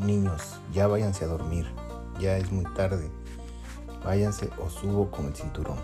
niños, ya váyanse a dormir, ya es muy tarde, váyanse o subo con el cinturón.